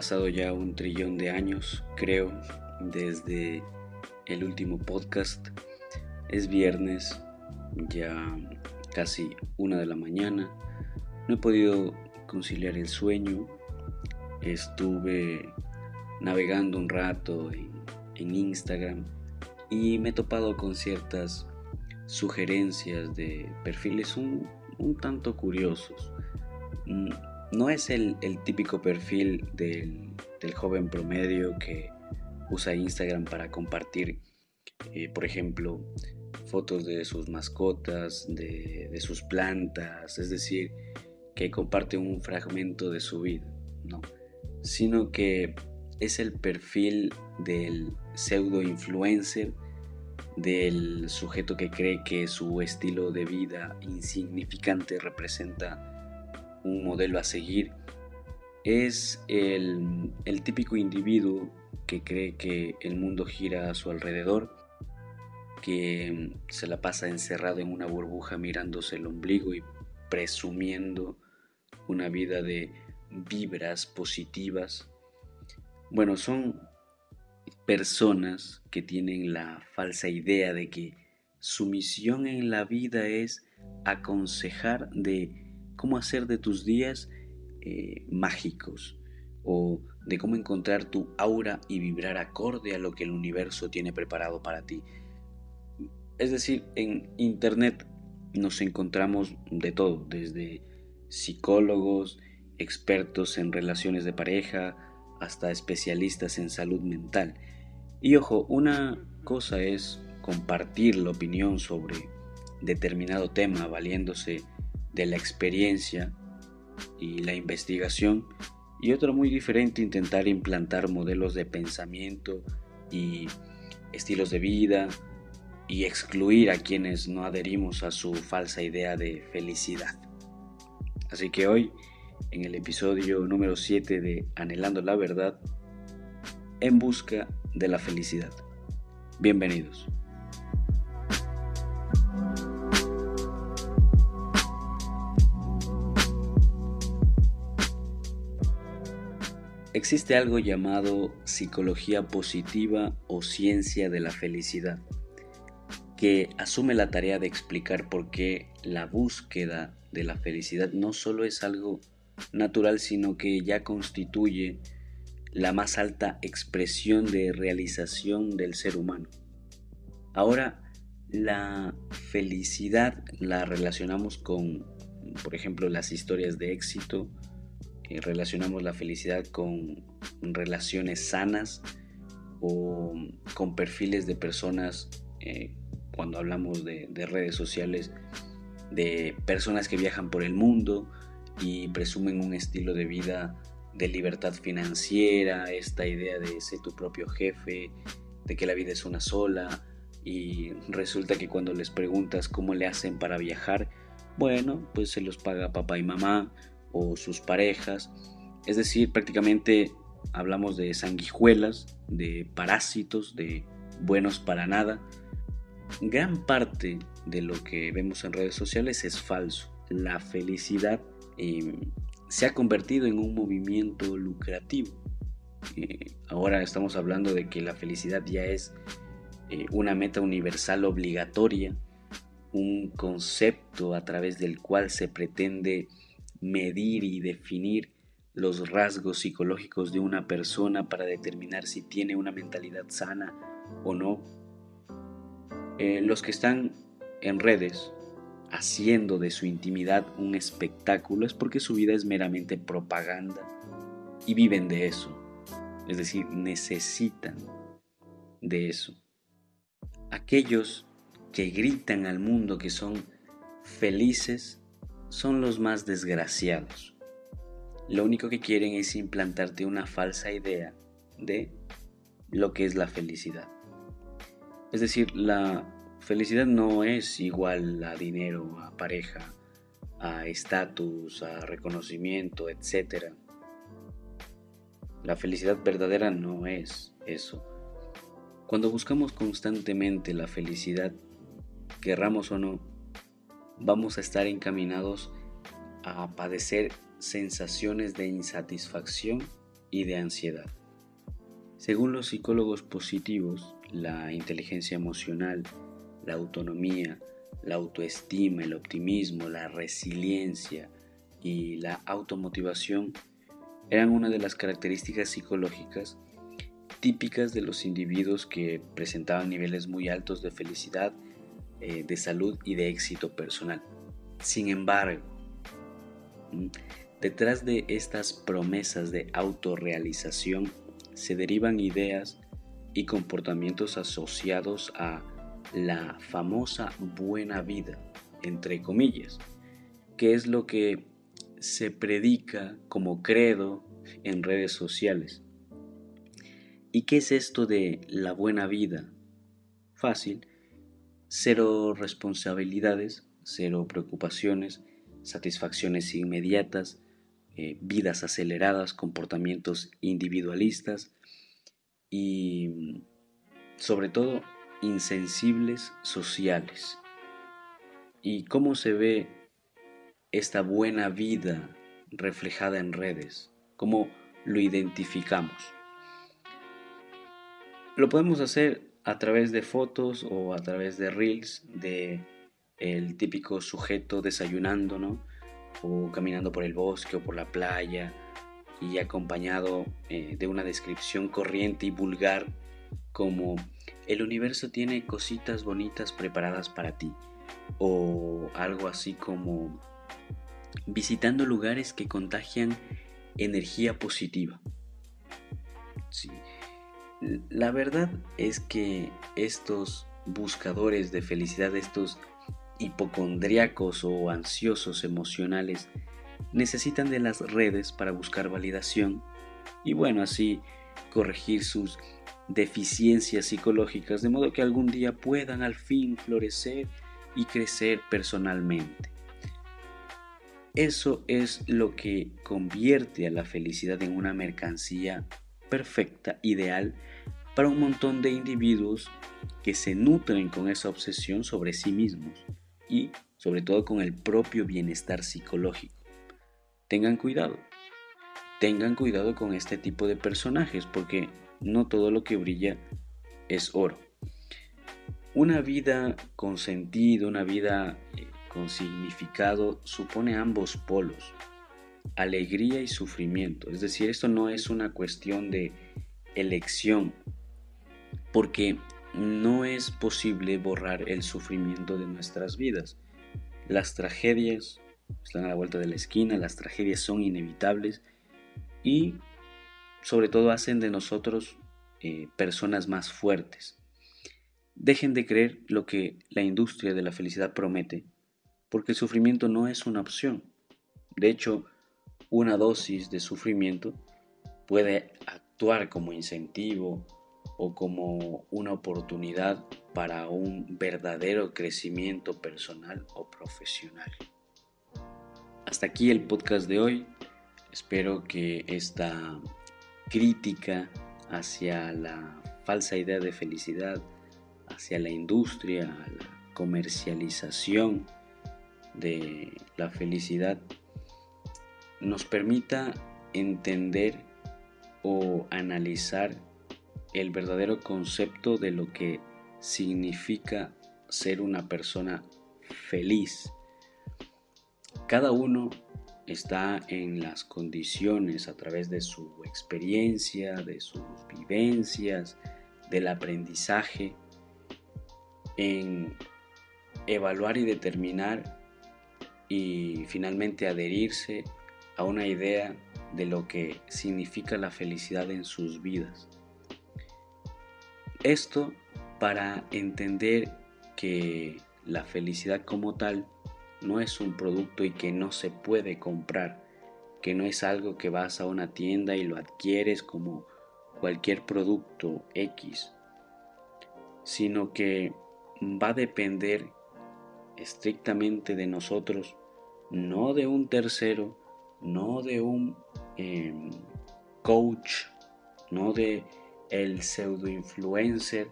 Pasado ya un trillón de años, creo, desde el último podcast. Es viernes, ya casi una de la mañana. No he podido conciliar el sueño. Estuve navegando un rato en, Instagram y me he topado con ciertas sugerencias de perfiles un, un tanto curiosos. No es el, típico perfil del, joven promedio que usa Instagram para compartir, eh, por ejemplo, fotos de sus mascotas, de, sus plantas, es decir, que comparte un fragmento de su vida, no, sino que es el perfil del pseudo influencer, del sujeto que cree que su estilo de vida insignificante representa un modelo a seguir, es el, típico individuo que cree que el mundo gira a su alrededor, que se la pasa encerrado en una burbuja mirándose el ombligo y presumiendo una vida de vibras positivas. Bueno, son personas que tienen la falsa idea de que su misión en la vida es aconsejar de cómo hacer de tus días eh, mágicos o de cómo encontrar tu aura y vibrar acorde a lo que el universo tiene preparado para ti. Es decir, en Internet nos encontramos de todo, desde psicólogos, expertos en relaciones de pareja, hasta especialistas en salud mental. Y ojo, una cosa es compartir la opinión sobre determinado tema valiéndose de la experiencia y la investigación y otro muy diferente intentar implantar modelos de pensamiento y estilos de vida y excluir a quienes no adherimos a su falsa idea de felicidad. Así que hoy, en el episodio número 7 de Anhelando la Verdad, en busca de la felicidad. Bienvenidos. Existe algo llamado psicología positiva o ciencia de la felicidad, que asume la tarea de explicar por qué la búsqueda de la felicidad no solo es algo natural, sino que ya constituye la más alta expresión de realización del ser humano. Ahora, la felicidad la relacionamos con, por ejemplo, las historias de éxito, eh, relacionamos la felicidad con relaciones sanas o con perfiles de personas, eh, cuando hablamos de, redes sociales, de personas que viajan por el mundo y presumen un estilo de vida de libertad financiera, esta idea de ser tu propio jefe, de que la vida es una sola y resulta que cuando les preguntas cómo le hacen para viajar, bueno, pues se los paga papá y mamá o sus parejas. Es decir, prácticamente hablamos de sanguijuelas, de parásitos, de buenos para nada. Gran parte de lo que vemos en redes sociales es falso. La felicidad em, se ha convertido en un movimiento lucrativo. Eh, ahora estamos hablando de que la felicidad ya es eh, una meta universal obligatoria, un concepto a través del cual se pretende medir y definir los rasgos psicológicos de una persona para determinar si tiene una mentalidad sana o no. Eh, los que están en redes haciendo de su intimidad un espectáculo es porque su vida es meramente propaganda y viven de eso. Es decir, necesitan de eso. Aquellos que gritan al mundo que son felices son los más desgraciados. Lo único que quieren es implantarte una falsa idea de lo que es la felicidad. Es decir, la felicidad no es igual a dinero, a pareja, a estatus, a reconocimiento, etc. La felicidad verdadera no es eso. Cuando buscamos constantemente la felicidad, querramos o no, vamos a estar encaminados a padecer sensaciones de insatisfacción y de ansiedad. Según los psicólogos positivos, la inteligencia emocional, la autonomía, la autoestima, el optimismo, la resiliencia y la automotivación eran una de las características psicológicas típicas de los individuos que presentaban niveles muy altos de felicidad, eh, de salud y de éxito personal. Sin embargo, detrás de estas promesas de autorrealización se derivan ideas y comportamientos asociados a la famosa buena vida, entre comillas, que es lo que se predica como credo en redes sociales. ¿Y qué es esto de la buena vida? Fácil, cero responsabilidades, cero preocupaciones, satisfacciones inmediatas, eh, vidas aceleradas, comportamientos individualistas y sobre todo insensibles sociales. ¿Y cómo se ve esta buena vida reflejada en redes? ¿Cómo lo identificamos? Lo podemos hacer a través de fotos o a través de reels de el típico sujeto desayunando, ¿no? O caminando por el bosque o por la playa y acompañado eh, de una descripción corriente y vulgar como el universo tiene cositas bonitas preparadas para ti o algo así como visitando lugares que contagian energía positiva. Sí. La verdad es que estos buscadores de felicidad, estos hipocondríacos o ansiosos emocionales, necesitan de las redes para buscar validación y bueno, así corregir sus deficiencias psicológicas de modo que algún día puedan al fin florecer y crecer personalmente. Eso es lo que convierte a la felicidad en una mercancía perfecta, ideal, para un montón de individuos que se nutren con esa obsesión sobre sí mismos y sobre todo con el propio bienestar psicológico. Tengan cuidado, tengan cuidado con este tipo de personajes porque no todo lo que brilla es oro. Una vida con sentido, una vida eh, con significado, supone ambos polos, alegría y sufrimiento. Es decir, esto no es una cuestión de elección, porque no es posible borrar el sufrimiento de nuestras vidas. Las tragedias están a la vuelta de la esquina, las tragedias son inevitables y sobre todo hacen de nosotros eh, personas más fuertes. Dejen de creer lo que la industria de la felicidad promete, porque el sufrimiento no es una opción. De hecho, una dosis de sufrimiento puede actuar como incentivo o como una oportunidad para un verdadero crecimiento personal o profesional. Hasta aquí el podcast de hoy. Espero que esta crítica hacia la falsa idea de felicidad, hacia la industria, la comercialización de la felicidad, nos permita entender o analizar el verdadero concepto de lo que significa ser una persona feliz. Cada uno está en las condiciones a través de su experiencia, de sus vivencias, del aprendizaje, en evaluar y determinar y finalmente adherirse a una idea de lo que significa la felicidad en sus vidas. Esto para entender que la felicidad como tal no es un producto y que no se puede comprar, que no es algo que vas a una tienda y lo adquieres como cualquier producto X, sino que va a depender estrictamente de nosotros, no de un tercero, no de un em, coach, no de el pseudo influencer,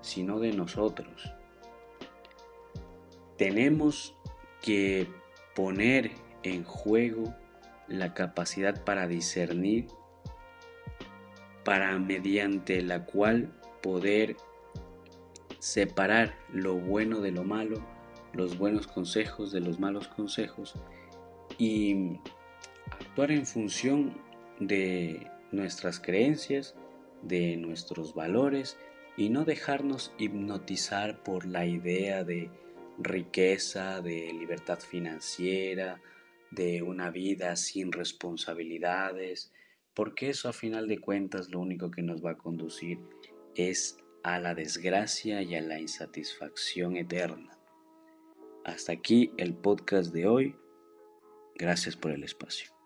sino de nosotros. Tenemos que poner en juego la capacidad para discernir para mediante la cual poder separar lo bueno de lo malo, los buenos consejos de los malos consejos y actuar en función de nuestras creencias, de nuestros valores y no dejarnos hipnotizar por la idea de riqueza, de libertad financiera, de una vida sin responsabilidades, porque eso a final de cuentas lo único que nos va a conducir es a la desgracia y a la insatisfacción eterna. Hasta aquí el podcast de hoy. Gracias por el espacio.